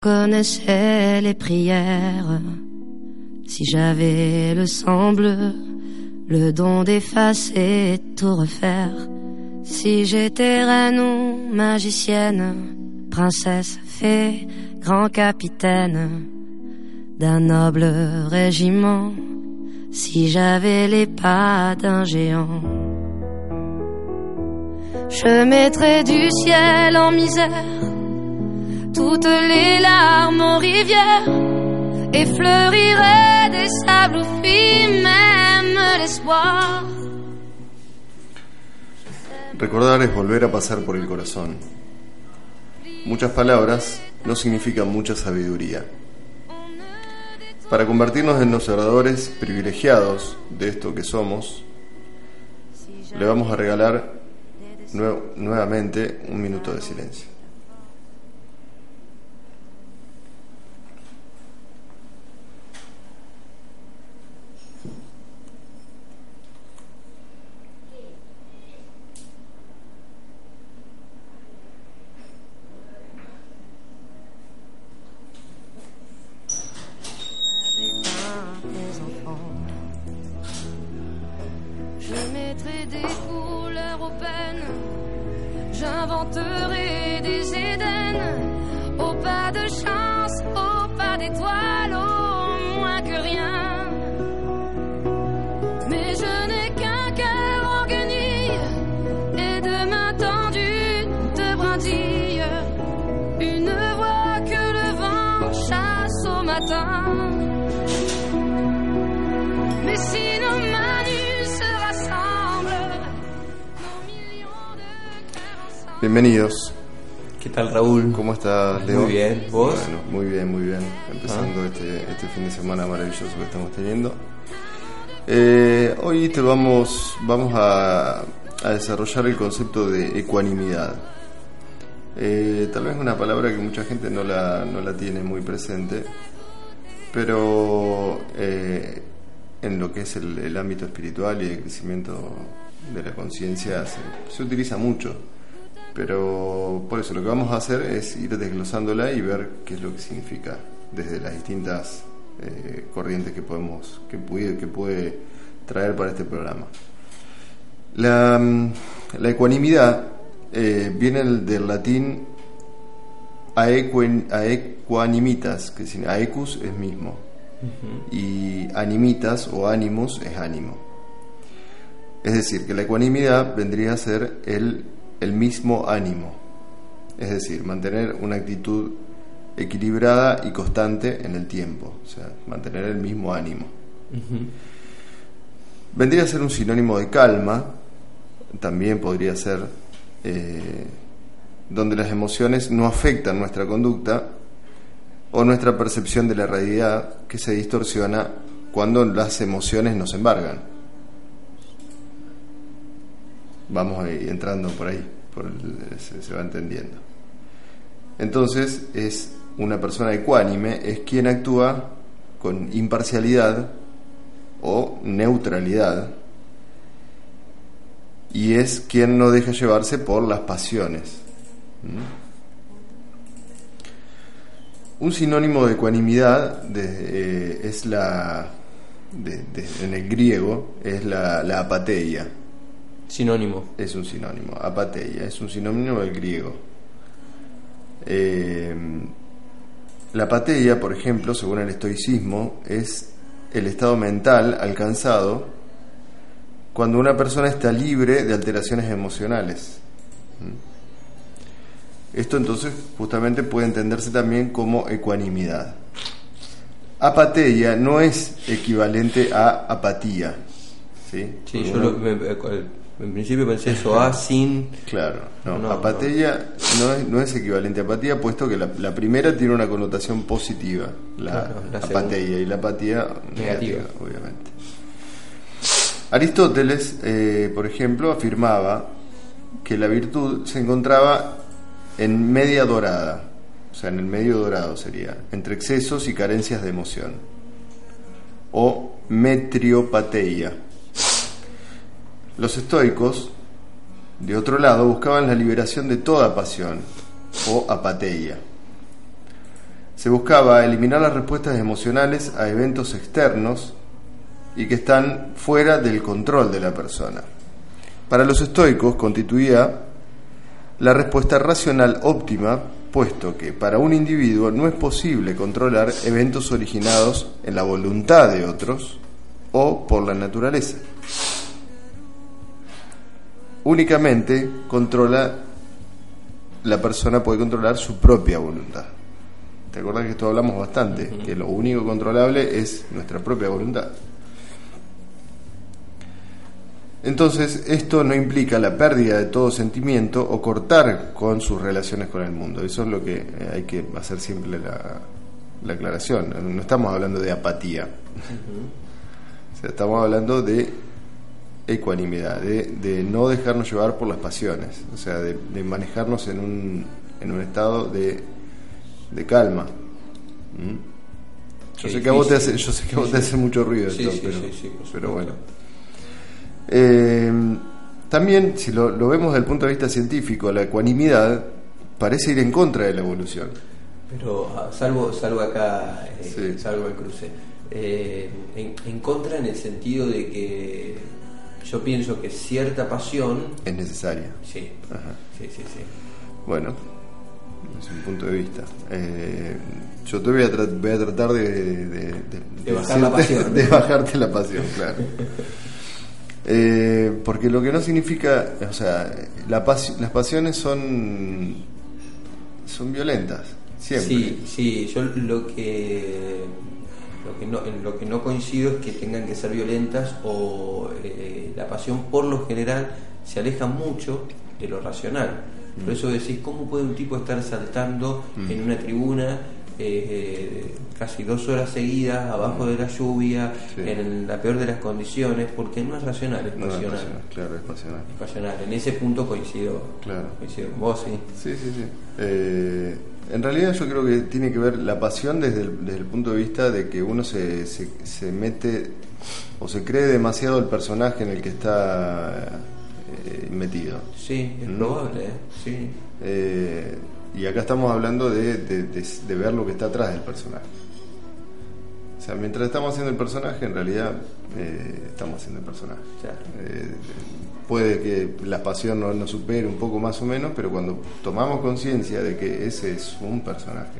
Connaissais les prières. Si j'avais le sang bleu, le don d'effacer tout refaire. Si j'étais reine magicienne, princesse, fée, grand capitaine d'un noble régiment. Si j'avais les pas d'un géant. Je mettrais du ciel en misère Recordar es volver a pasar por el corazón. Muchas palabras no significan mucha sabiduría. Para convertirnos en los oradores privilegiados de esto que somos, le vamos a regalar nuevamente un minuto de silencio. mettrai des couleurs aux peines. J'inventerai des édens. Au pas de chance, au pas d'étoiles. Bienvenidos. ¿Qué tal Raúl? ¿Cómo estás, Leo? Muy bien, ¿vos? Bueno, muy bien, muy bien. Empezando ah. este, este, fin de semana maravilloso que estamos teniendo. Eh, hoy te vamos, vamos a, desarrollar el concepto de ecuanimidad. Eh, tal vez una palabra que mucha gente no la, no la tiene muy presente, pero eh, en lo que es el, ámbito espiritual y el crecimiento de la conciencia se utiliza mucho pero por eso lo que vamos a hacer es ir desglosándola y ver qué es lo que significa desde las distintas eh, corrientes que podemos que puede, que puede traer para este programa. La, mm, ecuanimidad eh, viene del latín aequanimitas, que significa aecus es mismo, y animitas o animus es ánimo. Es decir, que la ecuanimidad vendría a ser el el mismo ánimo, es decir, mantener una actitud equilibrada y constante en el tiempo, o sea, mantener el mismo ánimo. Vendría a ser un sinónimo de calma, también podría ser eh, donde las emociones no afectan nuestra conducta o nuestra percepción de la realidad que se distorsiona cuando las emociones nos embargan vamos ahí entrando por ahí, por se, va entendiendo. Entonces es una persona ecuánime, es quien actúa con imparcialidad o neutralidad y es quien no deja llevarse por las pasiones. ¿Mm? Un sinónimo de ecuanimidad eh, es la, en el griego, es la, la apateia Sinónimo. Es un sinónimo. Apateia es un sinónimo del griego. Eh, la apateia, por ejemplo, según el estoicismo, es el estado mental alcanzado cuando una persona está libre de alteraciones emocionales. ¿Mm? Esto entonces justamente puede entenderse también como ecuanimidad. Apateia no es equivalente a apatía. ¿sí? Sí, yo lo, En principio pensé eso, A sin... Claro, no, No, apateia no. es, no es equivalente a apatía, puesto que la, la primera tiene una connotación positiva, la, Claro, la apateia, y la apatía negativa, Negativa. obviamente. Aristóteles, eh, por ejemplo, afirmaba que la virtud se encontraba en media dorada, o sea, en el medio dorado sería, entre excesos y carencias de emoción, o metriopateia. Los estoicos, de otro lado, buscaban la liberación de toda pasión, o apateia. Se buscaba eliminar las respuestas emocionales a eventos externos y que están fuera del control de la persona. Para los estoicos constituía la respuesta racional óptima, puesto que para un individuo no es posible controlar eventos originados en la voluntad de otros o por la naturaleza. Únicamente controla la persona puede controlar su propia voluntad. ¿Te acuerdas que esto hablamos bastante? Que lo único controlable es nuestra propia voluntad. Entonces, esto no implica la pérdida de todo sentimiento o cortar con sus relaciones con el mundo. Eso es lo que eh, hay que hacer siempre la, la aclaración. No estamos hablando de apatía. O sea, estamos hablando de ecuanimidad, de, de no dejarnos llevar por las pasiones, o sea, de, de manejarnos en un, en un estado de, de calma. ¿Mm? Yo sé que a vos te hace, difícil. yo sé que a vos te hace mucho ruido esto, pero, bueno. Eh, también, si lo, lo vemos desde el punto de vista científico, la ecuanimidad parece ir en contra de la evolución. Pero ah, salvo, salvo acá, eh, Sí. salvo el cruce. Eh, en, en contra en el sentido de que yo pienso que cierta pasión, Es necesaria. sí, Ajá. sí, sí, sí. Bueno, es un punto de vista. Eh, yo te voy a, tra- voy a tratar de, de, de- De bajar la pasión. De bajarte la pasión, claro. Eh, porque lo que no significa, o sea, la pas- las pasiones son, son violentas, siempre. Sí, sí, yo lo que lo que no, en lo que no coincido es que tengan que ser violentas o eh, la pasión por lo general se aleja mucho de lo racional. Por eso decís, ¿cómo puede un tipo estar saltando en una tribuna eh, casi dos horas seguidas, abajo de la lluvia, Sí. en la peor de las condiciones? Porque no es racional, es No, es pasional. claro, es pasional. Es pasional. En ese punto coincido, Claro. coincido con vos, sí. Sí, sí, sí. Eh, en realidad yo creo que tiene que ver la pasión desde el, desde el punto de vista de que uno se, se, se mete o se cree demasiado el personaje en el que está eh, metido. Sí, es Mm. probable, ¿eh? sí. Eh, y acá estamos hablando de, de- de- de ver lo que está atrás del personaje. O sea, mientras estamos haciendo el personaje, en realidad eh, estamos haciendo el personaje. Claro. Puede que la pasión nos no supere un poco más o menos, pero cuando tomamos conciencia de que ese es un personaje,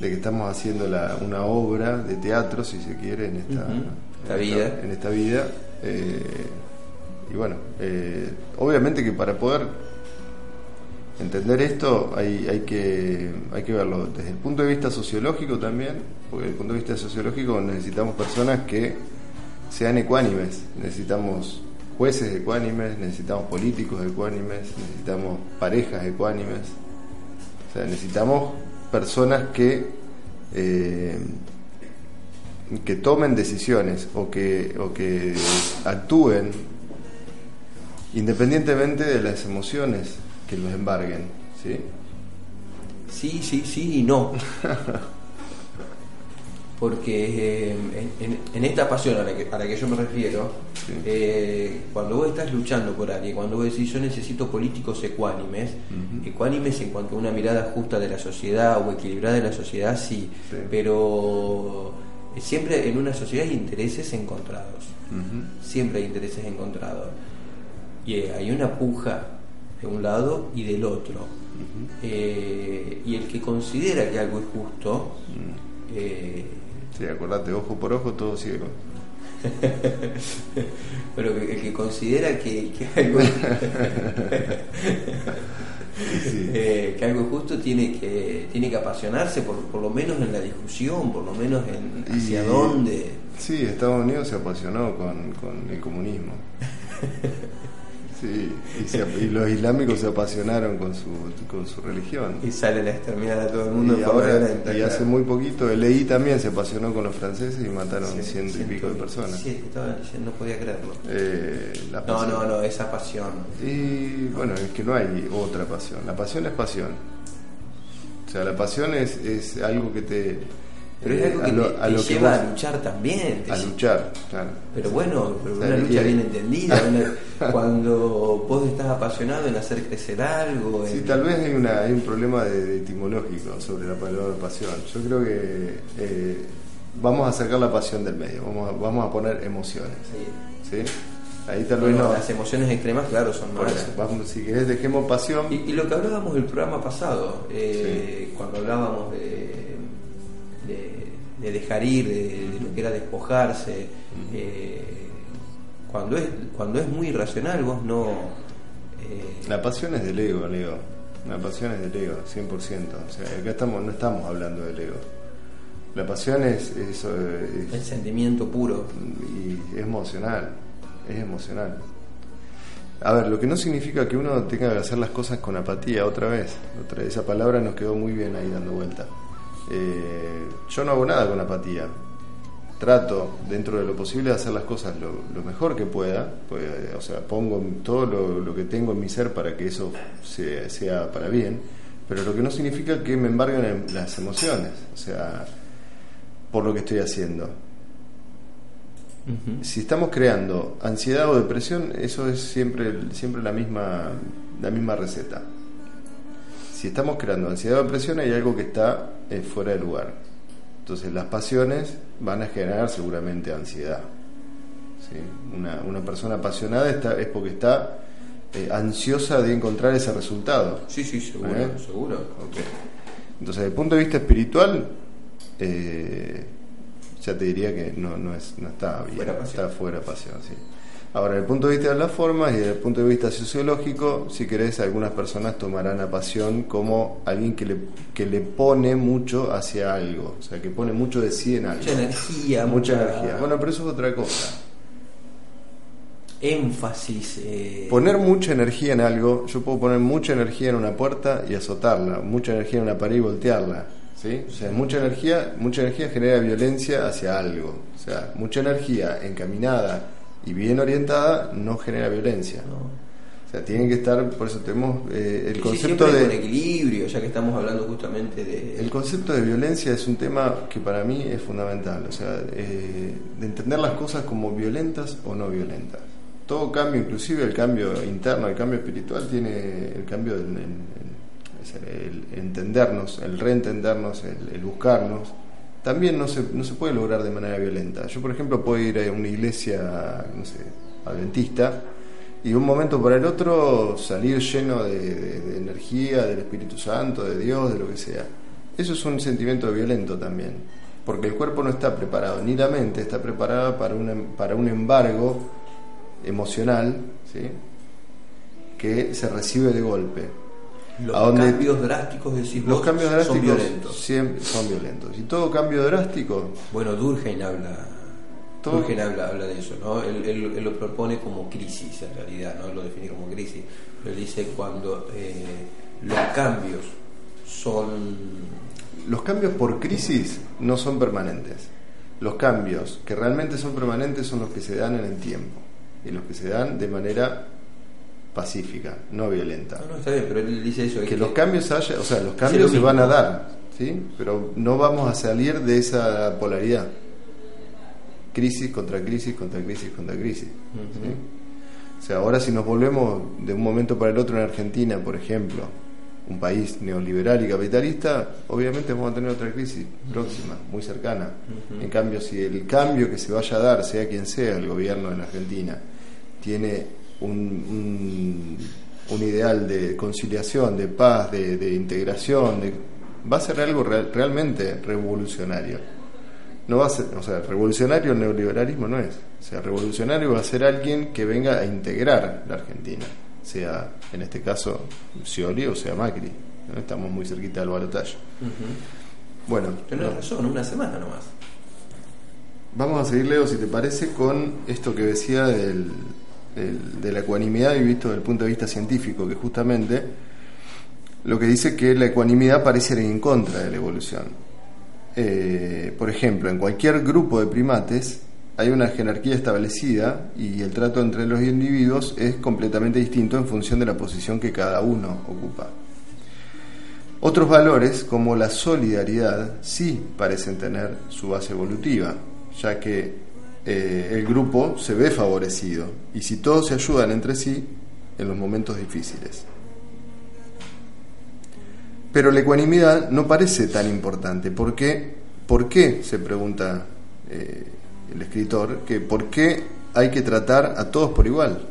de que estamos haciendo la- una obra de teatro, si se quiere, en esta, Ujú. en Esta vida. en esta vida, eh, y bueno, eh, obviamente que para poder entender esto hay, hay, que, hay que verlo desde el punto de vista sociológico también, porque desde el punto de vista sociológico necesitamos personas que sean ecuánimes, necesitamos jueces ecuánimes, necesitamos políticos ecuánimes, necesitamos parejas ecuánimes, o sea, necesitamos personas que eh, que tomen decisiones o que, o que actúen independientemente de las emociones que los embarguen, ¿sí? Sí, sí, sí y no. Porque eh, en, en- esta pasión a la que, a la que yo me refiero, Sí. eh, cuando vos estás luchando por alguien, cuando vos decís yo necesito políticos ecuánimes, ecuánimes en cuanto a una mirada justa de la sociedad o equilibrada de la sociedad, sí, Sí. pero siempre en una sociedad hay intereses encontrados, siempre hay intereses encontrados. Y eh, hay una puja de un lado y del otro. Eh, y el que considera que algo es justo, Mm. eh, Sí, acordate, ojo por ojo, todo ciego. pero el que considera que, que algo, Sí. eh, que algo justo tiene que, tiene que apasionarse, por, por lo menos en la discusión, por lo menos en hacia Y- dónde. Sí, Estados Unidos se apasionó con, con el comunismo. Sí, y, se- y los islámicos se apasionaron con su, con su religión. Y salen a exterminar a todo el mundo Y, ahora, violenta, y claro. hace muy poquito, el EI también se apasionó con los franceses y mataron Sí, ciento y pico de personas. Sí, diciendo, no podía creerlo. Eh, la No, no, no, esa pasión. Y bueno, es que no hay otra pasión. La pasión es pasión. O sea, la pasión es, es algo que te. Pero es algo que a lo- te, a te lo que lleva a luchar también. a luchar, claro. Pero bueno, pero una lucha bien entendida, una- cuando vos estás apasionado en hacer crecer algo. Sí, en- tal vez hay, una, hay un problema de, de etimológico sobre la palabra pasión. Yo creo que eh, vamos a sacar la pasión del medio, vamos a, vamos a poner emociones. Sí. ¿sí? Ahí tal vez Bueno, no. Las emociones extremas, claro, son malas. eso, vamos, si querés, dejemos pasión. Y, y lo que hablábamos del programa pasado, eh, cuando hablábamos de, de, de dejar ir, de, de lo que era despojarse, eh, cuando es cuando es muy irracional, vos no. eh, La pasión es del ego, Leo. La pasión es del ego, 100%. O sea, acá estamos, no estamos hablando del ego. La pasión es, es, el sentimiento puro. y es emocional. Es emocional. A ver, lo que no significa que uno tenga que hacer las cosas con apatía otra vez. Otra, esa palabra nos quedó muy bien ahí dando vuelta. Eh, yo no hago nada con apatía. Trato, dentro de lo posible, de hacer las cosas lo, lo mejor que pueda. Pues, o sea, pongo todo lo, lo que tengo en mi ser para que eso se- sea para bien. Pero lo que no significa que me embarguen en las emociones. O sea, por lo que estoy haciendo. Si estamos creando ansiedad o depresión, eso es siempre, siempre la, misma, la misma receta. Si estamos creando ansiedad o depresión, hay algo que está eh, fuera de lugar. Entonces, las pasiones van a generar seguramente ansiedad. ¿sí? Una, una persona apasionada está, es porque está eh, ansiosa de encontrar ese resultado. Sí, sí, seguro, ¿Eh? seguro. Ok. Entonces, desde el punto de vista espiritual, eh, ya te diría que no, no, es, no está bien, Fuera pasión. está fuera pasión, sí. Ahora, desde el punto de vista de las formas y desde el punto de vista sociológico, si querés, algunas personas tomarán a pasión como alguien que le, que le pone mucho hacia algo, o sea, que pone mucho de sí en algo. Mucha energía, Mucha mucha- energía. Bueno, pero eso es otra cosa. Énfasis. eh, Poner mucha energía en algo, yo puedo poner mucha energía en una puerta y azotarla, mucha energía en una pared y voltearla. ¿sí? O sea, mucha energía, mucha energía genera violencia hacia algo. O sea, mucha energía encaminada y bien orientada no genera violencia. no. O sea, tienen que estar, por eso tenemos eh, el concepto siempre con de... equilibrio, ya que estamos hablando justamente de. El concepto de violencia es un tema que para mí es fundamental, o sea, eh, de entender las cosas como violentas o no violentas. Todo cambio, inclusive el cambio interno, el cambio espiritual, tiene el cambio en- el entendernos, el reentendernos, el, el buscarnos. También no se, no se puede lograr de manera violenta. Yo, por ejemplo, puedo ir a una iglesia, no sé, adventista, y de un momento para el otro salir lleno de, de- energía, del Espíritu Santo, de Dios, de lo que sea. Eso es un sentimiento violento también, porque el cuerpo no está preparado, ni la mente está preparada para un, para un embargo emocional ¿sí? que se recibe de golpe. Los ¿A dónde- cambios drásticos, decís Los cambios drásticos son violentos. siempre son violentos. Y todo cambio drástico, Bueno, Durkheim habla. Todo- Durkheim habla, habla de eso, ¿no? Él, él- él lo propone como crisis, en realidad, ¿no? Lo define como crisis. Pero él dice cuando eh, los cambios son. los cambios por crisis no son permanentes. Los cambios que realmente son permanentes son los que se dan en el tiempo y los que se dan de manera pacífica, no violenta. No, no, está bien, pero él dice eso. es que los cambios haya, o sea, los lo cambios se van a dar, ¿sí? Pero no vamos a salir de esa polaridad. Crisis contra crisis contra crisis contra crisis. ¿sí? O sea, ahora si nos volvemos de un momento para el otro en Argentina, por ejemplo, un país neoliberal y capitalista, obviamente vamos a tener otra crisis próxima, muy cercana. En cambio, si el cambio que se vaya a dar, sea quien sea el gobierno en Argentina, tiene un, un, un ideal de conciliación, de paz, de, de integración, de, va a ser algo real- realmente revolucionario. No va a ser, o sea, revolucionario el neoliberalismo no es. O sea, revolucionario va a ser alguien que venga a integrar la Argentina, sea en este caso Scioli o sea Macri. ¿no? Estamos muy cerquita del balotaje. Bueno, Tenés no. razón, una semana nomás. Vamos a seguir, Leo, si te parece, con esto que decía del, de la ecuanimidad y visto desde el punto de vista científico, que justamente lo que dice que la ecuanimidad parece ir en contra de la evolución. Eh, por ejemplo, en cualquier grupo de primates hay una jerarquía establecida y el trato entre los individuos es completamente distinto en función de la posición que cada uno ocupa. Otros valores, como la solidaridad, sí parecen tener su base evolutiva, ya que eh, el grupo se ve favorecido y si todos se ayudan entre sí en los momentos difíciles. Pero la ecuanimidad no parece tan importante. ¿Por qué? ¿Por qué? Se pregunta eh, el escritor, que ¿por qué hay que tratar a todos por igual?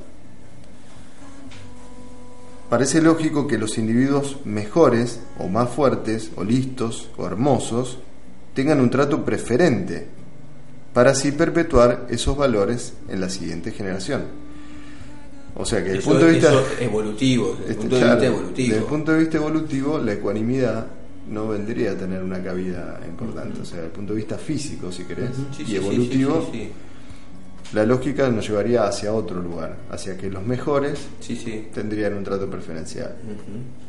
Parece lógico que los individuos mejores o más fuertes o listos o hermosos tengan un trato preferente para así perpetuar esos valores en la siguiente generación. O sea que desde el punto de vista evolutivo, desde, el este, punto de vista evolutivo. desde el punto de vista evolutivo, la ecuanimidad no vendría a tener una cabida importante. O sea, desde el punto de vista físico, si querés, y evolutivo, la lógica nos llevaría hacia otro lugar, hacia que los mejores tendrían un trato preferencial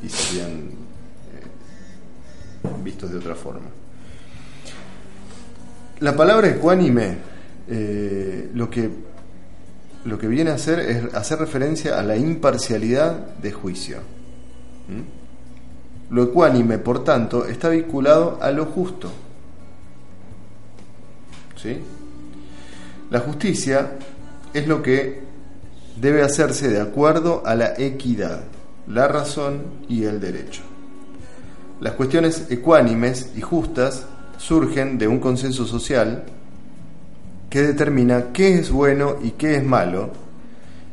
y serían eh, vistos de otra forma. La palabra ecuánime, eh, lo que lo que viene a hacer es hacer referencia a la imparcialidad de juicio. Lo ecuánime, por tanto, está vinculado a lo justo. ¿Sí? La justicia es lo que debe hacerse de acuerdo a la equidad, la razón y el derecho. Las cuestiones ecuánimes y justas surgen de un consenso social que determina qué es bueno y qué es malo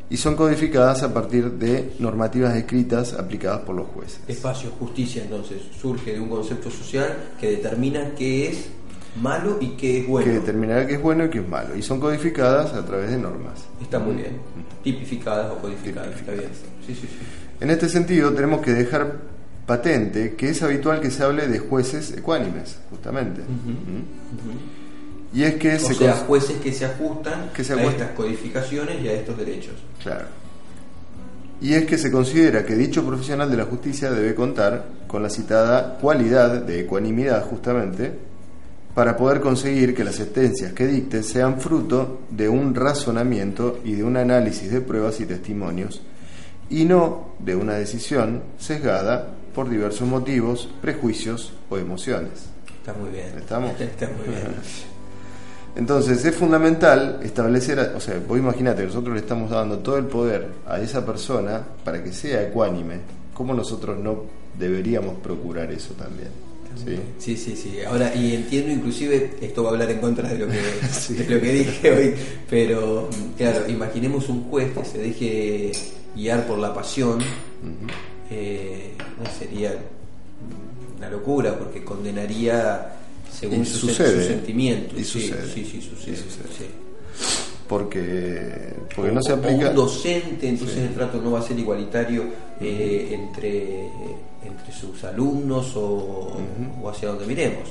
y son codificadas a partir de normativas escritas aplicadas por los jueces. Espacio justicia entonces surge de un concepto social que determina qué es malo y qué es bueno. Que determinará qué es bueno y qué es malo y son codificadas a través de normas. Está muy bien. Tipificadas o codificadas. Está bien. Sí, sí, sí. En este sentido tenemos que dejar patente que es habitual que se hable de jueces ecuánimes, justamente. Y es que o sea, jueces que se ajustan a estas codificaciones y a estos derechos. Claro. Y es que se considera que dicho profesional de la justicia debe contar con la citada cualidad de ecuanimidad justamente para poder conseguir que las sentencias que dicte sean fruto de un razonamiento y de un análisis de pruebas y testimonios y no de una decisión sesgada por diversos motivos, prejuicios o emociones. Está muy bien. ¿Estamos? Está muy bien. Entonces es fundamental establecer, o sea, vos imaginate, nosotros le estamos dando todo el poder a esa persona para que sea ecuánime, ¿cómo nosotros no deberíamos procurar eso también? ¿Sí? sí, sí, Ahora, y entiendo inclusive, esto va a hablar en contra de lo que, lo que dije hoy, pero claro, imaginemos un juez que se deje guiar por la pasión, eh, sería una locura porque condenaría según su, sucede, sentimiento. Y sucede. Sí, sí, sucede. Porque, porque no se aplica. un docente, entonces el trato no va a ser igualitario eh, entre, entre sus alumnos o, hacia donde miremos.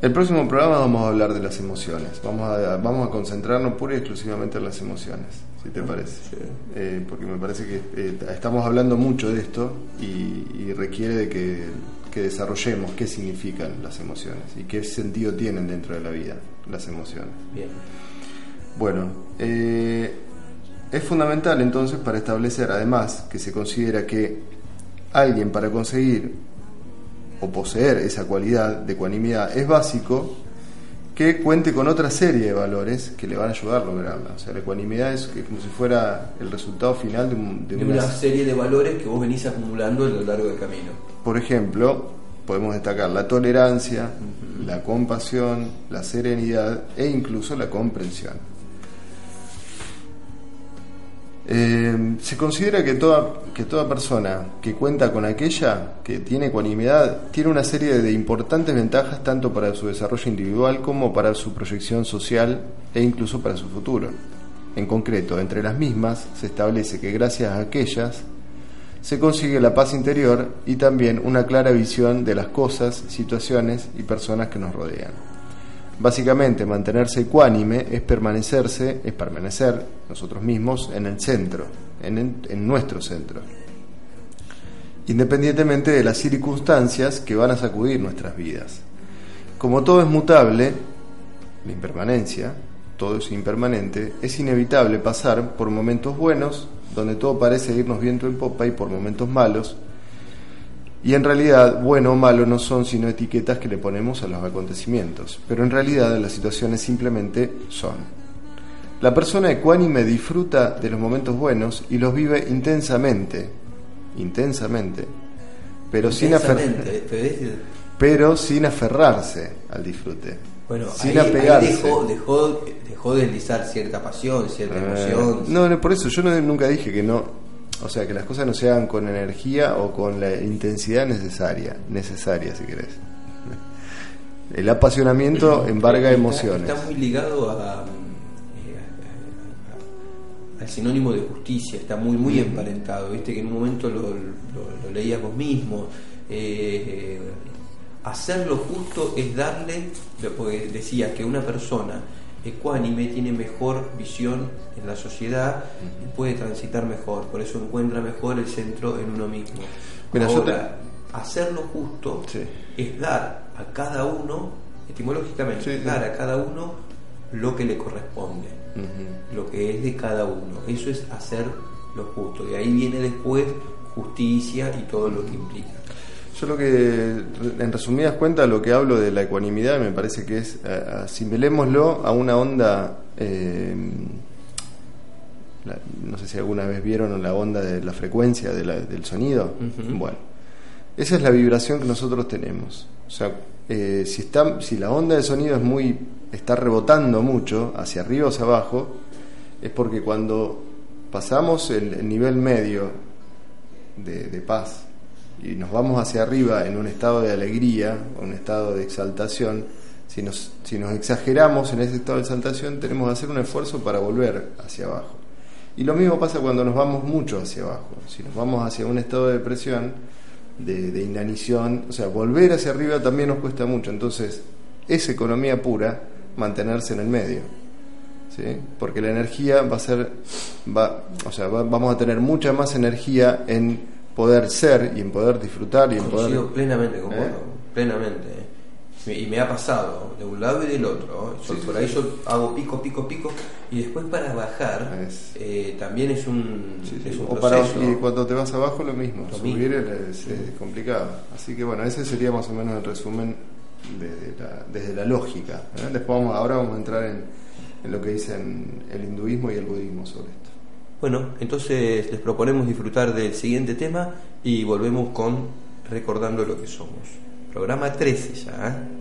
El próximo programa vamos a hablar de las emociones. Vamos a, vamos a concentrarnos pura y exclusivamente en las emociones, si te parece. Eh, porque me parece que eh, estamos hablando mucho de esto y requiere de que que desarrollemos qué significan las emociones y qué sentido tienen dentro de la vida las emociones. Bien. Bueno, eh, es fundamental entonces para establecer además que se considera que alguien para conseguir o poseer esa cualidad de ecuanimidad es básico que cuente con otra serie de valores que le van a ayudar a lograrla. O sea, la ecuanimidad es como si fuera el resultado final de, de una serie de valores que vos venís acumulando a lo largo del camino. Por ejemplo, podemos destacar la tolerancia, la compasión, la serenidad e incluso la comprensión. Eh, se considera que toda, que toda persona que cuenta con aquella, que tiene ecuanimidad, tiene una serie de importantes ventajas tanto para su desarrollo individual como para su proyección social e incluso para su futuro. En concreto, entre las mismas se establece que gracias a aquellas se consigue la paz interior y también una clara visión de las cosas, situaciones y personas que nos rodean. Básicamente, mantenerse ecuánime es permanecerse, es permanecer nosotros mismos en el centro, en, en nuestro centro, independientemente de las circunstancias que van a sacudir nuestras vidas. Como todo es mutable, la impermanencia, todo es impermanente, es inevitable pasar por momentos buenos, donde todo parece irnos viento en popa, y por momentos malos, y en realidad, bueno o malo no son sino etiquetas que le ponemos a los acontecimientos, pero en realidad las situaciones simplemente son. La persona ecuánime disfruta de los momentos buenos y los vive intensamente, intensamente, pero sin, pero sin aferrarse al disfrute. Bueno, sin apegarse. dejó, dejó, de deslizar cierta pasión, cierta eh, emoción. No, por eso yo nunca dije que no, o sea, que las cosas no se hagan con energía o con la intensidad necesaria, necesaria si querés. El apasionamiento embarga emociones. Está muy ligado a, al sinónimo de justicia, está muy muy emparentado, viste que en un momento lo, lo, leías vos mismo. Eh, hacer lo justo es darle, porque decía que una persona ecuánime tiene mejor visión en la sociedad y puede transitar mejor, por eso encuentra mejor el centro en uno mismo. Mira, Ahora, hacerlo justo es dar a cada uno, etimológicamente, dar a cada uno lo que le corresponde, lo que es de cada uno. Eso es hacer lo justo. Y ahí viene después justicia y todo lo que implica. Yo lo que, en resumidas cuentas, lo que hablo de la ecuanimidad me parece que es, asimilémoslo a una onda, eh, no sé si alguna vez vieron la onda de la frecuencia del sonido. Bueno, esa es la vibración que nosotros tenemos. O sea, eh, si, está, si la onda de sonido es muy, está rebotando mucho hacia arriba o hacia abajo, es porque cuando pasamos el, nivel medio de paz, y nos vamos hacia arriba en un estado de alegría, un estado de exaltación, si nos, si nos exageramos en ese estado de exaltación, tenemos que hacer un esfuerzo para volver hacia abajo. Y lo mismo pasa cuando nos vamos mucho hacia abajo. Si nos vamos hacia un estado de depresión, de, inanición, o sea, volver hacia arriba también nos cuesta mucho. Entonces, es economía pura mantenerse en el medio. ¿sí? Porque la energía va a ser, va, o sea, vamos a tener mucha más energía en poder ser y en poder disfrutar y en poder... plenamente con ¿Eh? plenamente. Y me ha pasado de un lado y del otro. por ahí yo hago pico, pico, pico y después para bajar eh, también es un, es un proceso. y cuando te vas abajo lo mismo, subir es, complicado. Así que bueno, ese sería más o menos el resumen desde la, lógica. ¿eh? Después vamos, ahora vamos a entrar en, en lo que dicen el hinduismo y el budismo sobre esto. Bueno, entonces les proponemos disfrutar del siguiente tema y volvemos con Recordando lo que somos. Programa 13 ya. ¿eh?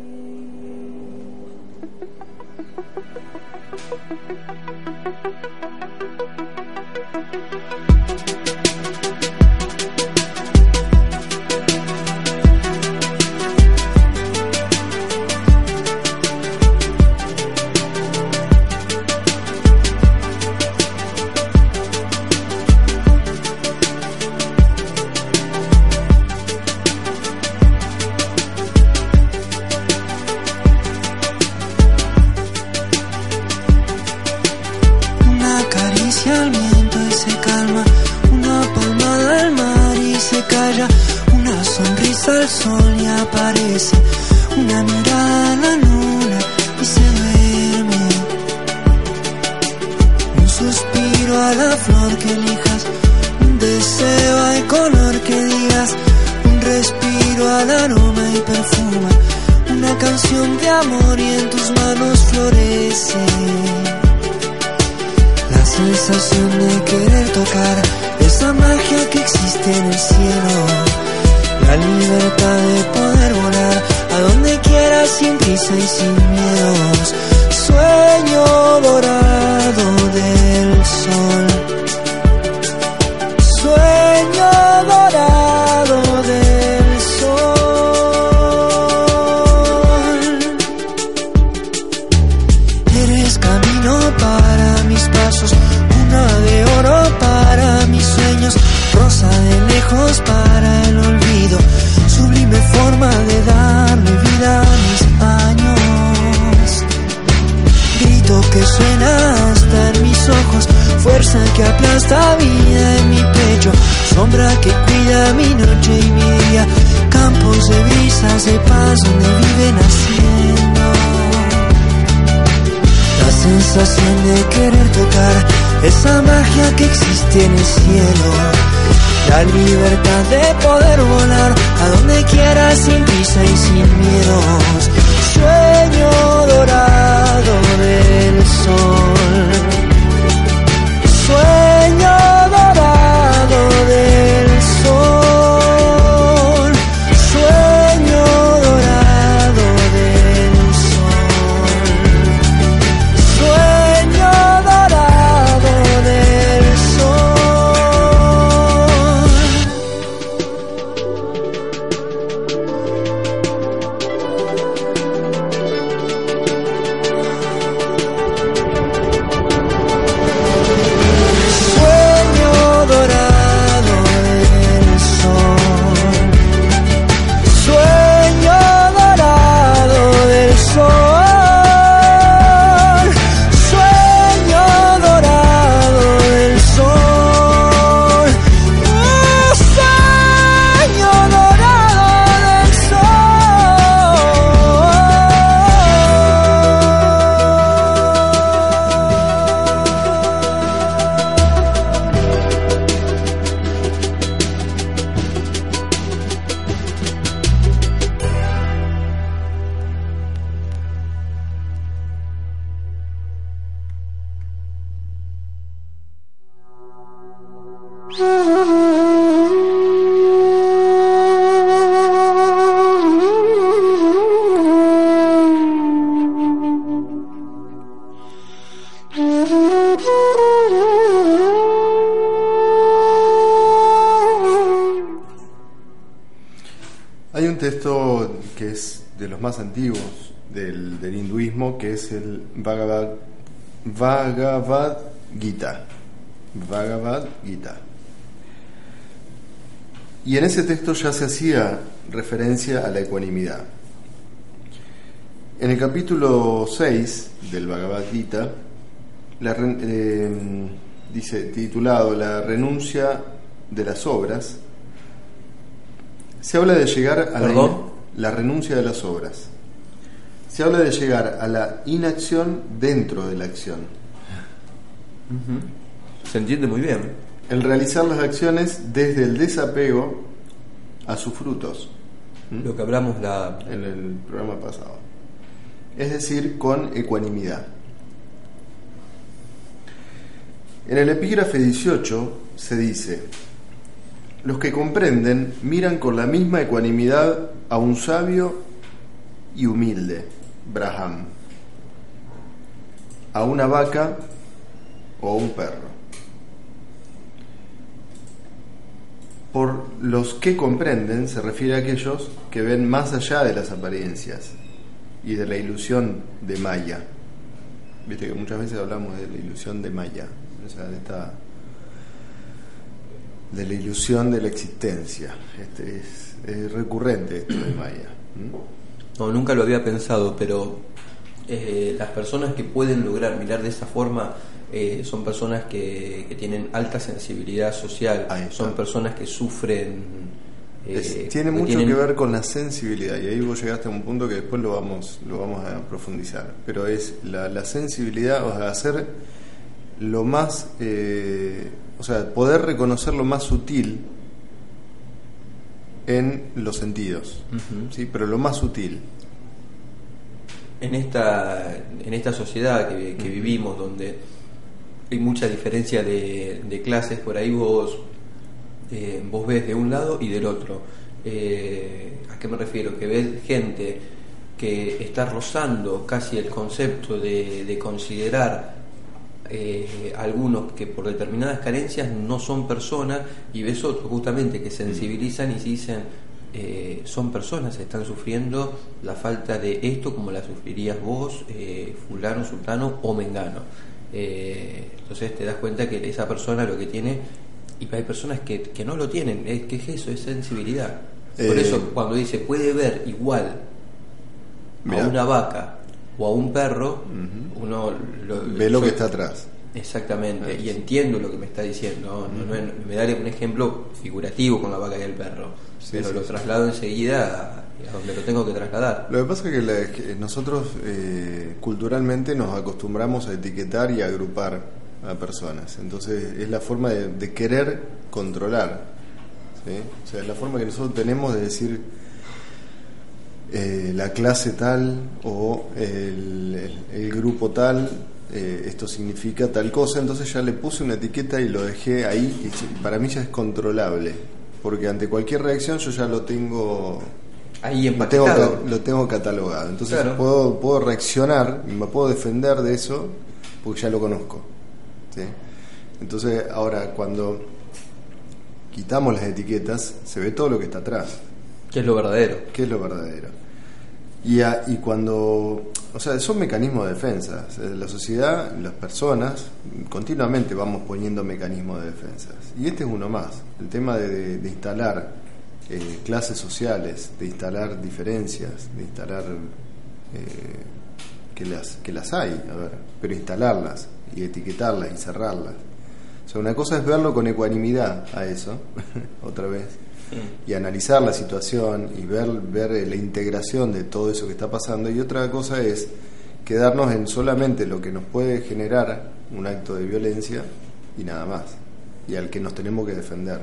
Sombra que cuida mi noche y mi día, campos de brisas de paz donde vive naciendo. La sensación de querer tocar esa magia que existe en el cielo. La libertad de poder volar a donde quiera sin prisa y sin miedos. Sueño dorado del sol. Los más antiguos del, del hinduismo, que es el Bhagavad, Bhagavad Gita. Bhagavad Gita. Y en ese texto ya se hacía referencia a la ecuanimidad. En el capítulo 6 del Bhagavad Gita, la eh, dice titulado La renuncia de las obras, se habla de llegar a la, ¿Perdón? La renuncia de las obras. Se habla de llegar a la inacción dentro de la acción. Se entiende muy bien. El realizar las acciones desde el desapego a sus frutos. Lo que hablamos la, en el programa pasado. Es decir, con ecuanimidad. En el epígrafe 18 se dice, los que comprenden miran con la misma ecuanimidad a un sabio y humilde, Braham, a una vaca o un perro. Por los que comprenden se refiere a aquellos que ven más allá de las apariencias y de la ilusión de Maya. Viste que muchas veces hablamos de la ilusión de Maya, o sea, de esta de la ilusión de la existencia. Este es, es recurrente esto de Maya. No, nunca lo había pensado, pero eh, las personas que pueden lograr mirar de esa forma eh, son personas que, que tienen alta sensibilidad social, son personas que sufren. eh, Es- tiene que mucho tienen- que ver con la sensibilidad y ahí vos llegaste a un punto que después lo vamos lo vamos a profundizar pero es la, la sensibilidad o sea hacer lo más eh, o sea poder reconocer lo más sutil en los sentidos sí pero lo más sutil. En esta en esta sociedad que, que vivimos donde hay mucha diferencia de, de clases por ahí vos eh, vos ves de un lado y del otro. Eh, a qué me refiero que ves gente que está rozando casi el concepto de, de considerar eh, algunos que por determinadas carencias no son personas y ves otros justamente que sensibilizan y se dicen eh, son personas, están sufriendo la falta de esto como la sufrirías vos, eh, fulano, sultano o mengano. Entonces te das cuenta que esa persona lo que tiene, y hay personas que, que no lo tienen, es que es eso, es sensibilidad. Por eso cuando dice puede ver igual Mirá. a una vaca o a un perro, uno lo, ve lo yo- que está atrás Exactamente, Ah, y sí. entiendo lo que me está diciendo. No, me daré un ejemplo figurativo con la vaca y el perro, Sí, pero sí, lo traslado enseguida a, a donde lo tengo que trasladar. Lo que pasa es que, la- que nosotros eh, culturalmente nos acostumbramos a etiquetar y a agrupar a personas. Entonces es la forma de, de querer controlar. O sea, es la forma que nosotros tenemos de decir eh, la clase tal o el, el- el grupo tal, eh, esto significa tal cosa. Entonces ya le puse una etiqueta y lo dejé ahí. Y para mí ya es controlable. Porque ante cualquier reacción yo ya lo tengo Ahí lo tengo, lo tengo catalogado. Entonces Claro. puedo, puedo reaccionar y me puedo defender de eso porque ya lo conozco. ¿sí? Entonces ahora cuando quitamos las etiquetas se ve todo lo que está atrás, Que es lo verdadero. que es lo verdadero. Y, a- y cuando, o sea, son mecanismos de defensa. Sea, la sociedad, las personas, continuamente vamos poniendo mecanismos de defensa. Y este es uno más. El tema de instalar eh, clases sociales, de instalar diferencias, de instalar eh, que, las, que las hay, a ver, pero instalarlas y etiquetarlas y cerrarlas. O sea, una cosa es verlo con ecuanimidad a eso, otra vez, y analizar la situación y ver, ver eh, la integración de todo eso que está pasando. Y otra cosa es quedarnos en solamente lo que nos puede generar un acto de violencia y nada más, y al que nos tenemos que defender.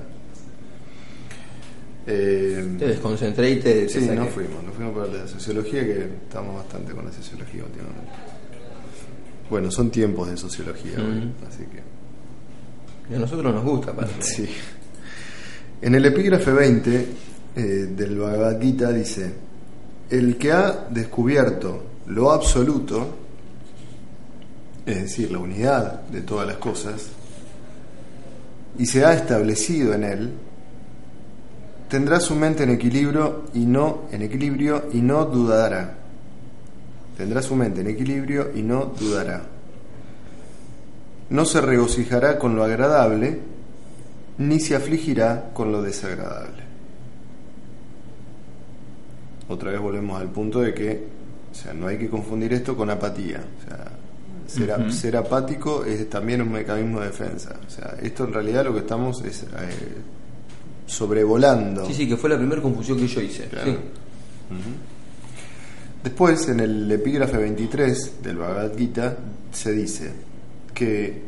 Eh, Te desconcentré y te, sí, nos fuimos, nos fuimos para la sociología, que estamos bastante con la sociología últimamente. Bueno, son tiempos de sociología, hoy, así que... Y a nosotros nos gusta, aparte. Sí. En el epígrafe 20 eh, del Bhagavad Gita dice, el que ha descubierto lo absoluto, es decir, la unidad de todas las cosas, y se ha establecido en él, tendrá su mente en equilibrio y no en equilibrio y no dudará. Tendrá su mente en equilibrio y no dudará. No se regocijará con lo agradable, ni se afligirá con lo desagradable. Otra vez volvemos al punto de que, o sea, no hay que confundir esto con apatía. O sea, ser, apático es también un mecanismo de defensa. O sea, esto en realidad lo que estamos es eh, sobrevolando. Sí, sí, que fue la primera confusión que yo hice. Claro. Sí. Después, en el epígrafe 23 del Bhagavad Gita, se dice que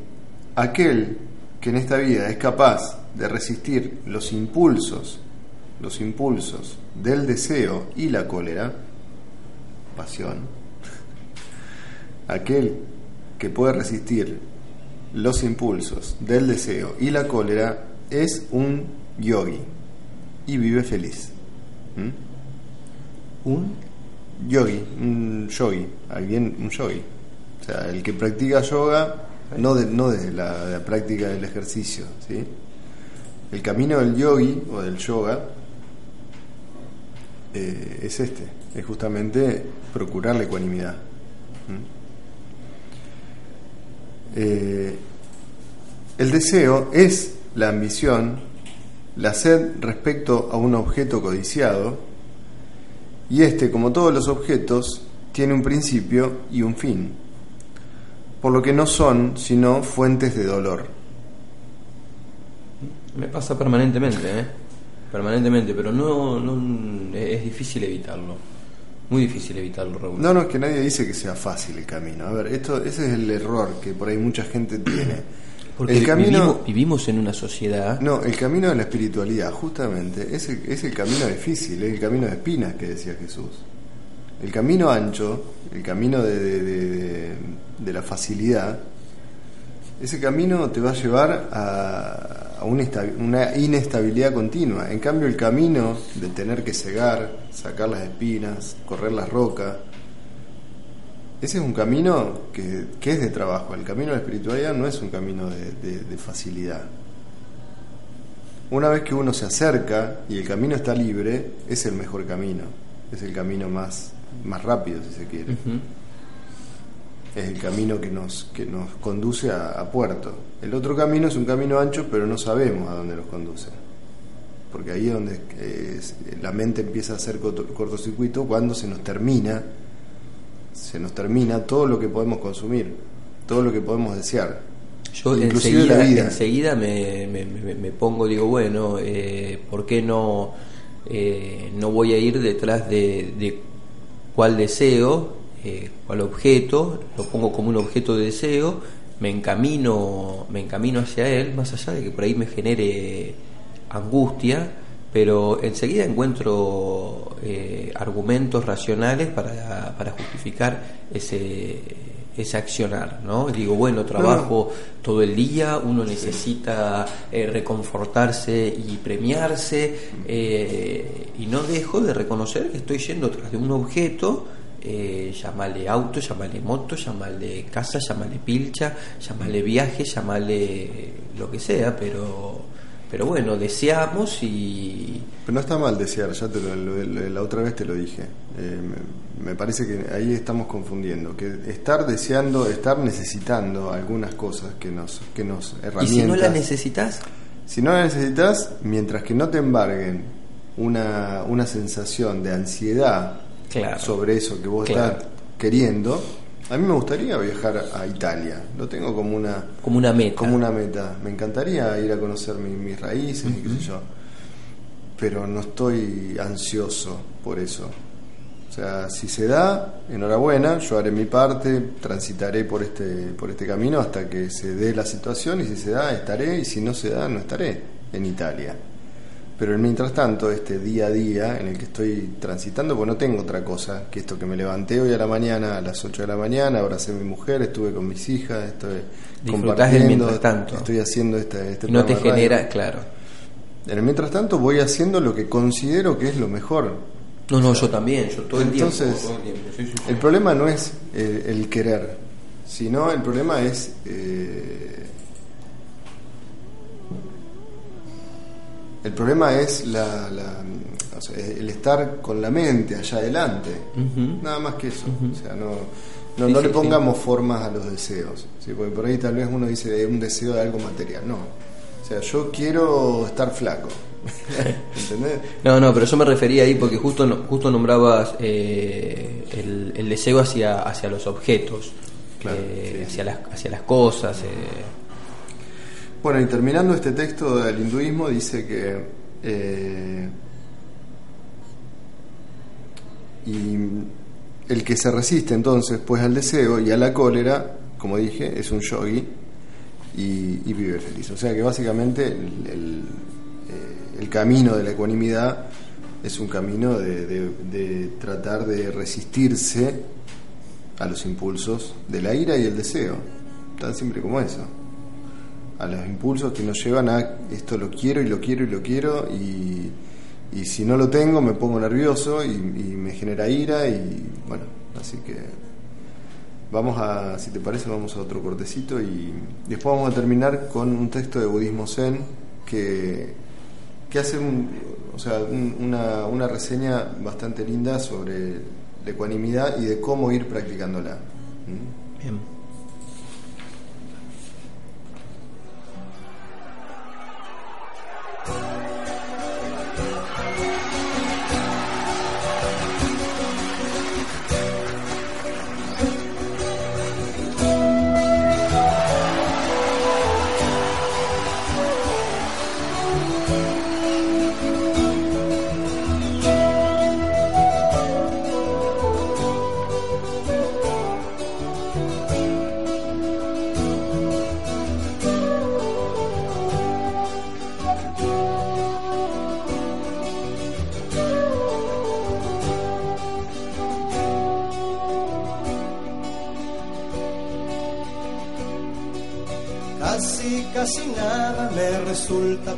aquel que en esta vida es capaz de resistir los impulsos, los impulsos del deseo y la cólera, pasión, aquel que puede resistir los impulsos del deseo y la cólera es un yogi y vive feliz. Un Yogi, un yogi, alguien, un yogi. O sea, el que practica yoga, no, de- no desde la, la práctica del ejercicio, ¿sí? El camino del yogi o del yoga eh, es este, es justamente procurar la ecuanimidad. Eh, el deseo es la ambición, la sed respecto a un objeto codiciado, y este, como todos los objetos, tiene un principio y un fin, por lo que no son sino fuentes de dolor. Me pasa permanentemente, ¿eh? Permanentemente, pero no, no es difícil evitarlo. Muy difícil evitarlo, Raúl. No, no, es que nadie dice que sea fácil el camino. A ver, esto, ese es el error que por ahí mucha gente tiene. Porque el camino, vivimos, vivimos en una sociedad. no, el camino de la espiritualidad, justamente, es el, es el camino difícil, es el camino de espinas que decía Jesús. El camino ancho, el camino de, de- de- de- de la facilidad, ese camino te va a llevar a, una, una inestabilidad continua. En cambio, el camino de tener que cegar, sacar las espinas, correr las rocas, ese es un camino que, que es de trabajo. El camino de la espiritualidad no es un camino de, facilidad. Una vez que uno se acerca y el camino está libre, es el mejor camino. Es el camino más, más rápido, si se quiere. Es el camino que nos, que nos conduce a, a puerto. El otro camino es un camino ancho, pero no sabemos a dónde nos conduce. Porque ahí es donde eh, es- la mente empieza a hacer corto- cortocircuito cuando se nos termina, se nos termina todo lo que podemos consumir, todo lo que podemos desear. Yo enseguida, enseguida me, me, pongo, digo, bueno, eh, ¿por qué no, eh, no voy a ir detrás de, de cuál deseo, eh, cuál objeto, lo pongo como un objeto de deseo, me encamino, me encamino hacia él, más allá de que por ahí me genere angustia, pero enseguida encuentro eh, argumentos racionales para, para justificar ese, ese accionar, ¿no? Digo, bueno, trabajo todo el día, uno necesita eh, reconfortarse y premiarse, eh, y no dejo de reconocer que estoy yendo tras de un objeto, eh, llamarle auto, llamarle moto, llamarle casa, llamarle pilcha, llamarle viaje, llamarle lo que sea, pero pero bueno, deseamos y... Pero no está mal desear, ya te la otra vez te lo dije. Eh, me, parece que ahí estamos confundiendo, que estar deseando, estar necesitando algunas cosas que nos, que nos herramientas... ¿Y si no las necesitas? Si no las necesitas, mientras que no te embarguen una, una sensación de ansiedad sobre eso que vos estás queriendo, a mí me gustaría viajar a Italia, lo tengo como una como una meta. Como una meta. Me encantaría ir a conocer mis raíces y qué sé yo. Pero no estoy ansioso por eso. O sea, si se da, enhorabuena, yo haré mi parte, transitaré por este por este camino hasta que se dé la situación y si se da estaré y si no se da no estaré en Italia. Pero mientras tanto, este día a día en el que estoy transitando, pues no tengo otra cosa que esto que me levanté hoy a la mañana, a las 8 de la mañana, abracé a mi mujer, estuve con mis hijas, estoy compartiendo, mientras tanto. estoy haciendo este, este No te genera, claro. En el mientras tanto voy haciendo lo que considero que es lo mejor. No, no, yo también, yo todo el tiempo. Entonces, el, problema no es eh, el querer, sino el problema es... Eh, El problema es la, el estar con la mente allá adelante. Nada más que eso. O sea, no, no, le pongamos formas a los deseos. Porque por ahí tal vez uno dice un deseo de algo material. No. O sea, yo quiero estar flaco. ¿Entendés? No, no, pero yo me refería ahí porque justo, justo nombrabas eh, el, deseo hacia, hacia los objetos, eh, hacia, las, hacia las cosas. Eh, bueno, y terminando este texto del hinduismo, dice que eh, el que se resiste entonces pues al deseo y a la cólera, como dije, es un yogi y, vive feliz. O sea que básicamente el, eh, camino de la ecuanimidad es un camino de tratar de resistirse a los impulsos de la ira y el deseo, tan simple como eso a los impulsos que nos llevan a esto lo quiero y lo quiero y lo quiero y, y si no lo tengo me pongo nervioso y, me genera ira y bueno, así que vamos a, si te parece, vamos a otro cortecito y después vamos a terminar con un texto de budismo zen que, que hace o sea, una, una reseña bastante linda sobre la ecuanimidad y de cómo ir practicándola. ¿Mm? Bien.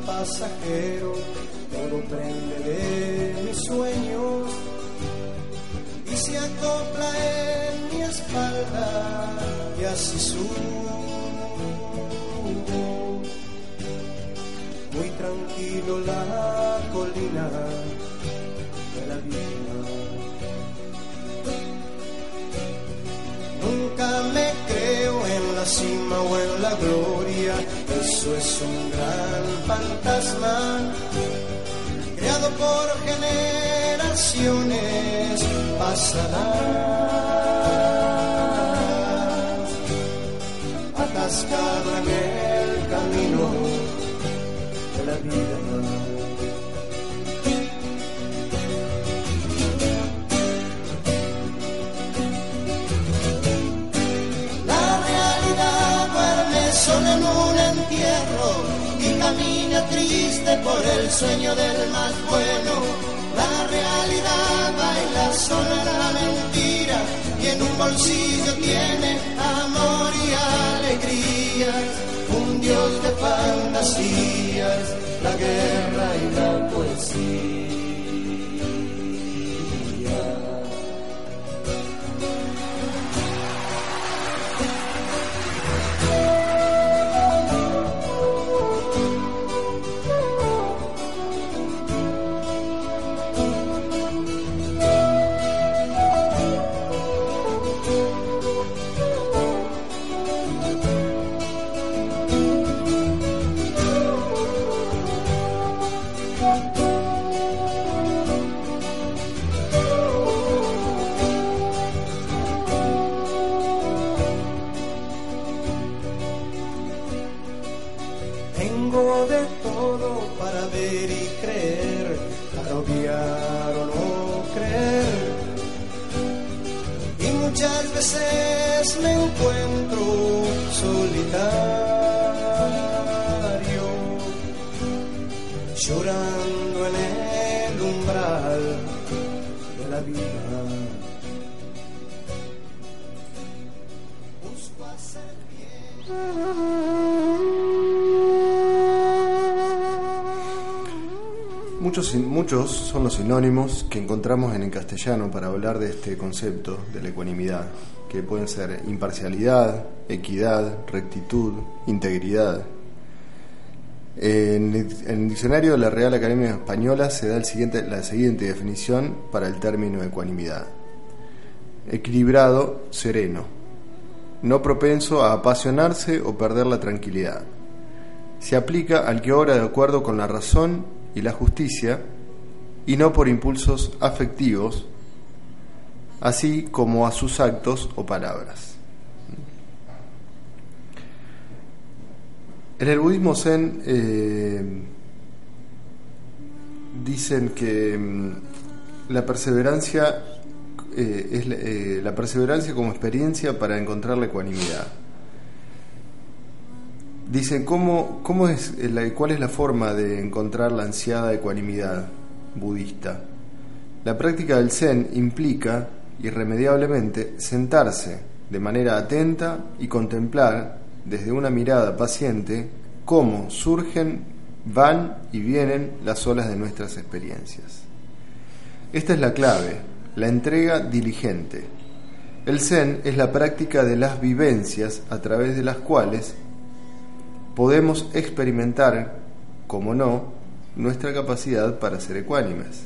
Pasajero, todo prende de mis sueños y se acopla en mi espalda y así subo. Muy tranquilo la colina de la vida. Nunca me en la gloria eso es un gran fantasma creado por generaciones pasadas. atascado en el camino de la vida. En un entierro y camina triste por el sueño del más bueno. La realidad baila sola la mentira y en un bolsillo tiene amor y alegrías, un dios de fantasías, la guerra y la poesía. Son los sinónimos que encontramos en el castellano para hablar de este concepto de la ecuanimidad, que pueden ser imparcialidad, equidad, rectitud, integridad. En el diccionario de la Real Academia Española se da el siguiente, la siguiente definición para el término ecuanimidad. Equilibrado, sereno, no propenso a apasionarse o perder la tranquilidad. Se aplica al que obra de acuerdo con la razón y la justicia y no por impulsos afectivos, así como a sus actos o palabras. En el budismo zen eh, dicen que mm, la perseverancia eh, es la- eh, la perseverancia como experiencia para encontrar la ecuanimidad. Dicen, ¿cómo, cómo es la, ¿cuál es la forma de encontrar la ansiada ecuanimidad budista? La práctica del Zen implica, irremediablemente, sentarse de manera atenta y contemplar, desde una mirada paciente, cómo surgen, van y vienen las olas de nuestras experiencias. Esta es la clave, la entrega diligente. El Zen es la práctica de las vivencias a través de las cuales podemos experimentar, como no, nuestra capacidad para ser ecuánimes.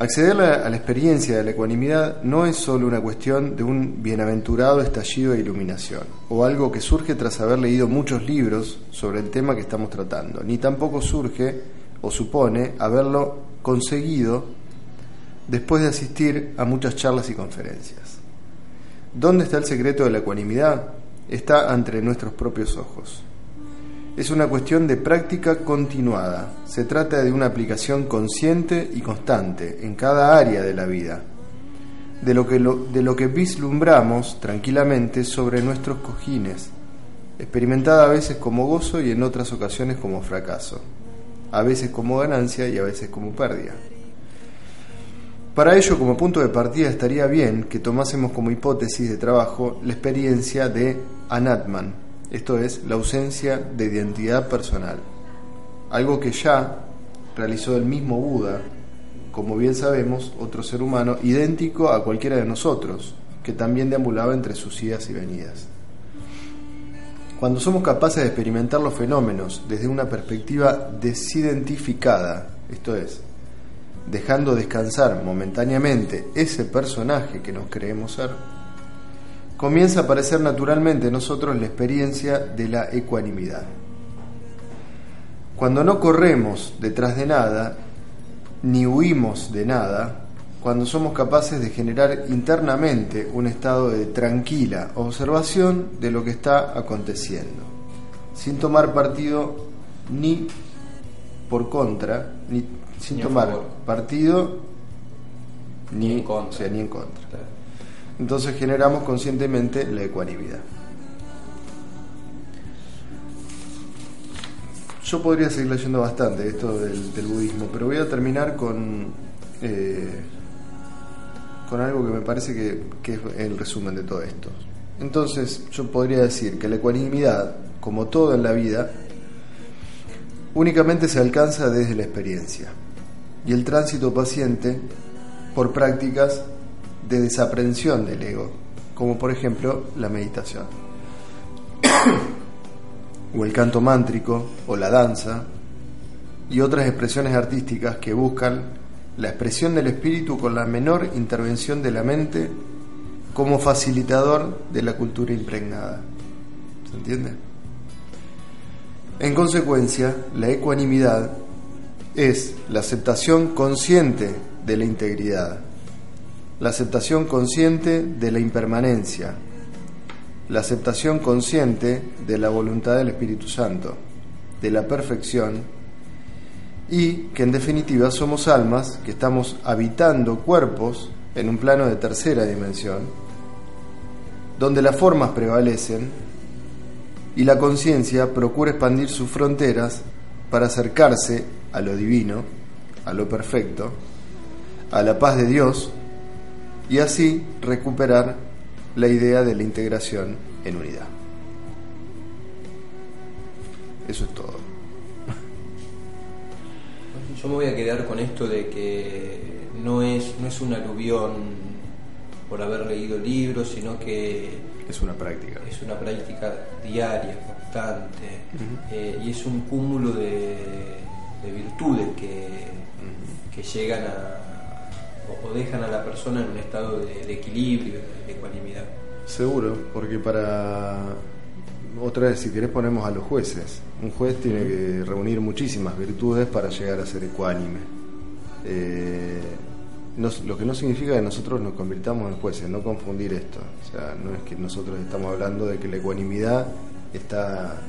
Acceder a la, experiencia de la ecuanimidad no es solo una cuestión de un bienaventurado estallido de iluminación, o algo que surge tras haber leído muchos libros sobre el tema que estamos tratando, ni tampoco surge o supone haberlo conseguido después de asistir a muchas charlas y conferencias. ¿Dónde está el secreto de la ecuanimidad? Está entre nuestros propios ojos. Es una cuestión de práctica continuada. Se trata de una aplicación consciente y constante en cada área de la vida, de lo que, vislumbramos tranquilamente sobre nuestros cojines, experimentada a veces como gozo y en otras ocasiones como fracaso, a veces como ganancia y a veces como pérdida. Para ello, como punto de partida, estaría bien que tomásemos como hipótesis de trabajo la experiencia de Anatman, esto es, la ausencia de identidad personal, algo que ya realizó el mismo Buda, como bien sabemos, otro ser humano idéntico a cualquiera de nosotros, que también deambulaba entre sus idas y venidas. Cuando somos capaces de experimentar los fenómenos desde una perspectiva desidentificada, esto es, dejando descansar momentáneamente ese personaje que nos creemos ser, comienza a aparecer naturalmente en nosotros la experiencia de la ecuanimidad. Cuando no corremos detrás de nada, ni huimos de nada, cuando somos capaces de generar internamente un estado de tranquila observación de lo que está aconteciendo, sin tomar partido ni por contra, ni sin Ni tomar favor. partido ni, Ni en contra. o sea, ni en contra. Entonces generamos conscientemente la ecuanimidad. Yo podría seguir leyendo bastante esto del, budismo, pero voy a terminar con, eh, con algo que me parece que, que es el resumen de todo esto. Entonces yo podría decir que la ecuanimidad, como todo en la vida, únicamente se alcanza desde la experiencia y el tránsito paciente por prácticas de desaprensión del ego, como por ejemplo la meditación, o el canto mántrico, o la danza, y otras expresiones artísticas que buscan la expresión del espíritu con la menor intervención de la mente como facilitador de la cultura impregnada. ¿Se entiende? En consecuencia, la ecuanimidad es la aceptación consciente de la integridad, la aceptación consciente de la impermanencia, la aceptación consciente de la voluntad del Espíritu Santo, de la perfección y que en definitiva somos almas que estamos habitando cuerpos en un plano de tercera dimensión, donde las formas prevalecen y la conciencia procura expandir sus fronteras para acercarse a lo divino, a lo perfecto, a la paz de Dios y así recuperar la idea de la integración en unidad. Eso es todo. Yo me voy a quedar con esto de que no es, no es un aluvión por haber leído libros, sino que Es una práctica. es una práctica diaria, constante, eh, y es un cúmulo de, de virtudes que, que llegan a, o, dejan a la persona en un estado de, equilibrio, de ecuanimidad. Seguro, porque para otra vez, si querés, ponemos a los jueces. Un juez tiene que reunir muchísimas virtudes para llegar a ser ecuánime. Eh, lo que no significa que nosotros nos convirtamos en jueces, no confundir esto. O sea, no es que nosotros estamos hablando de que la ecuanimidad está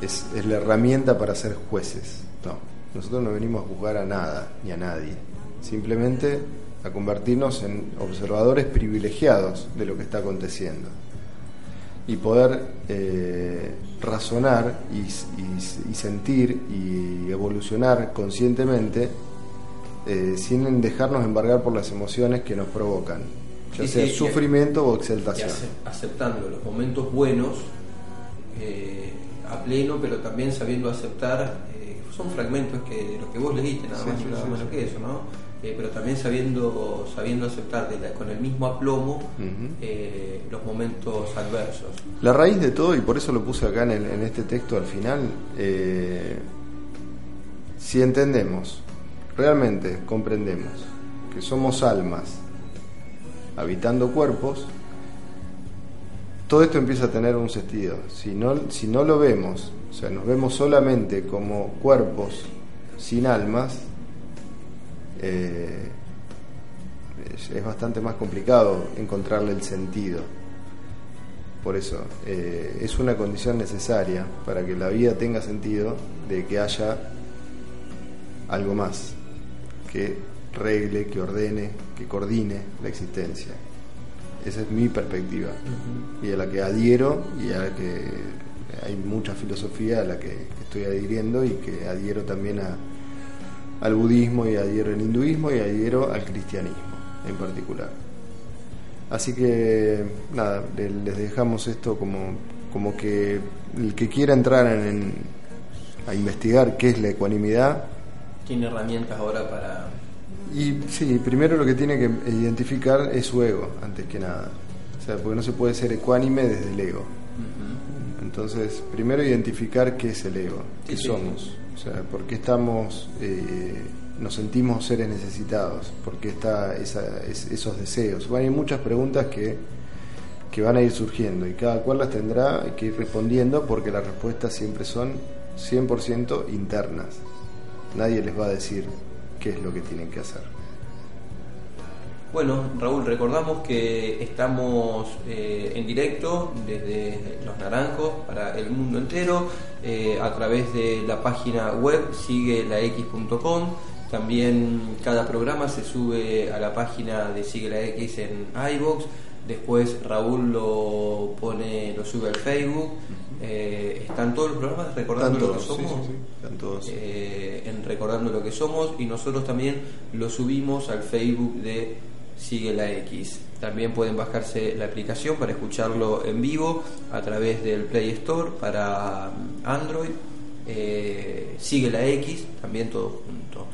es, es la herramienta para ser jueces. No, nosotros no venimos a juzgar a nada ni a nadie. Simplemente a convertirnos en observadores privilegiados de lo que está aconteciendo y poder eh, razonar y, y- y sentir y evolucionar conscientemente eh, sin dejarnos embargar por las emociones que nos provocan, ya Sí, sea sí, y- sufrimiento o exaltación. ace- aceptando los momentos buenos eh, a pleno, pero también sabiendo aceptar, son fragmentos que lo que vos leíste, nada Sí, más nada sí. que eso, ¿no? Eh, pero también sabiendo, sabiendo aceptar de la- con el mismo aplomo eh, los momentos adversos. La raíz de todo, y por eso lo puse acá en, el- en este texto al final, eh, si entendemos, realmente comprendemos que somos almas habitando cuerpos, todo esto empieza a tener un sentido. Si no, si no lo vemos, o sea, nos vemos solamente como cuerpos sin almas, eh, es, es bastante más complicado encontrarle el sentido. Por eso, eh, es una condición necesaria para que la vida tenga sentido de que haya algo más que regle, que ordene, que coordine la existencia. Esa es mi perspectiva y a la que adhiero y a la que hay mucha filosofía a la que estoy adhiriendo y que adhiero también a, al budismo y adhiero al hinduismo y adhiero al cristianismo en particular. Así que nada, le- les dejamos esto como, como que el que quiera entrar en, a investigar qué es la ecuanimidad, Tiene herramientas ahora para... y sí, primero lo que tiene que identificar es su ego, antes que nada. O sea, porque no se puede ser ecuánime desde el ego. Entonces, primero identificar qué es el ego, qué Sí, somos, sea, por qué estamos, eh, nos sentimos seres necesitados, por qué está esa, es- esos deseos. Bueno, hay muchas preguntas que, que van a ir surgiendo y cada cual las tendrá que ir respondiendo porque las respuestas siempre son 100% internas. Nadie les va a decir qué es lo que tienen que hacer. Bueno, Raúl, recordamos que estamos eh, en directo desde Los Naranjos para el mundo entero eh, a través de la página web sigue la x.com. También cada programa se sube a la página de Sigue la X en iBox. Después Raúl lo pone, lo sube al Facebook. Eh, están todos los programas recordando lo que somos. Están todos. en recordando lo que somos y nosotros también lo subimos al Facebook de Sigue la X. También pueden bajarse la aplicación para escucharlo en vivo a través del Play Store para mm, Android. Eh, Sigue la X, también todo junto.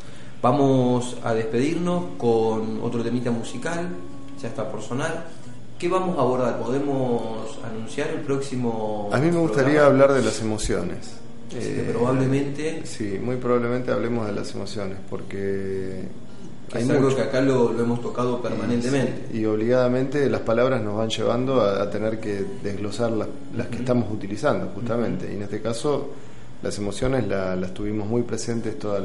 Vamos a despedirnos con otro temita musical, ya está por sonar. ¿Qué vamos a abordar? ¿Podemos anunciar el próximo? A mí me gustaría hablar de las emociones. Eh, probablemente. Sí, muy probablemente hablemos de las emociones, porque es algo que acá lo, hemos tocado permanentemente. Y, obligadamente las palabras nos van llevando a, tener que desglosar las, que estamos utilizando, justamente. Y en este caso, las emociones las tuvimos muy presentes toda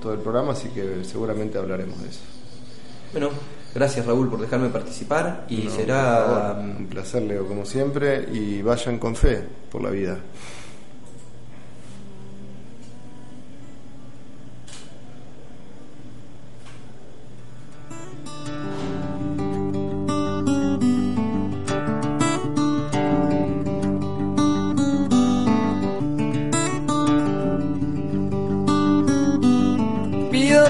todo el programa, así que seguramente hablaremos de eso. Bueno, gracias Raúl por dejarme participar y será... un placer, Leo, como siempre, y vayan con fe por la vida.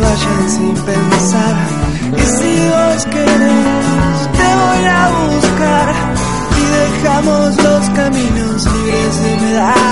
vayan sin pensar. Y si vos querés, te voy a buscar y dejamos los caminos libres de humedad.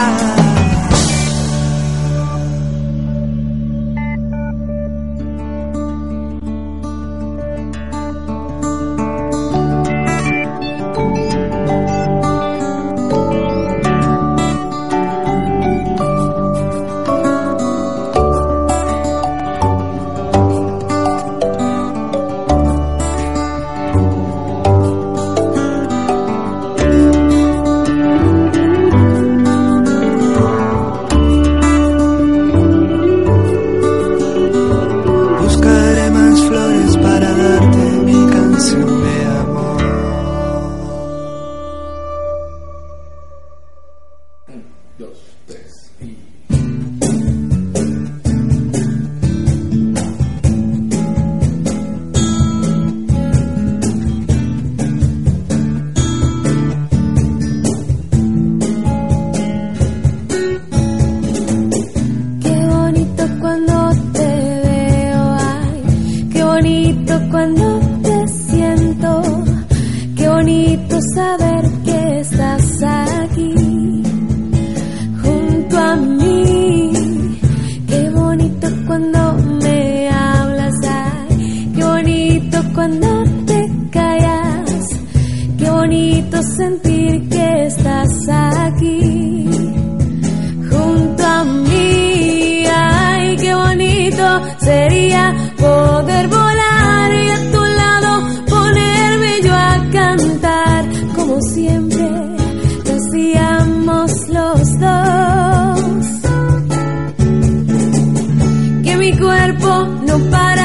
mi cuerpo no para.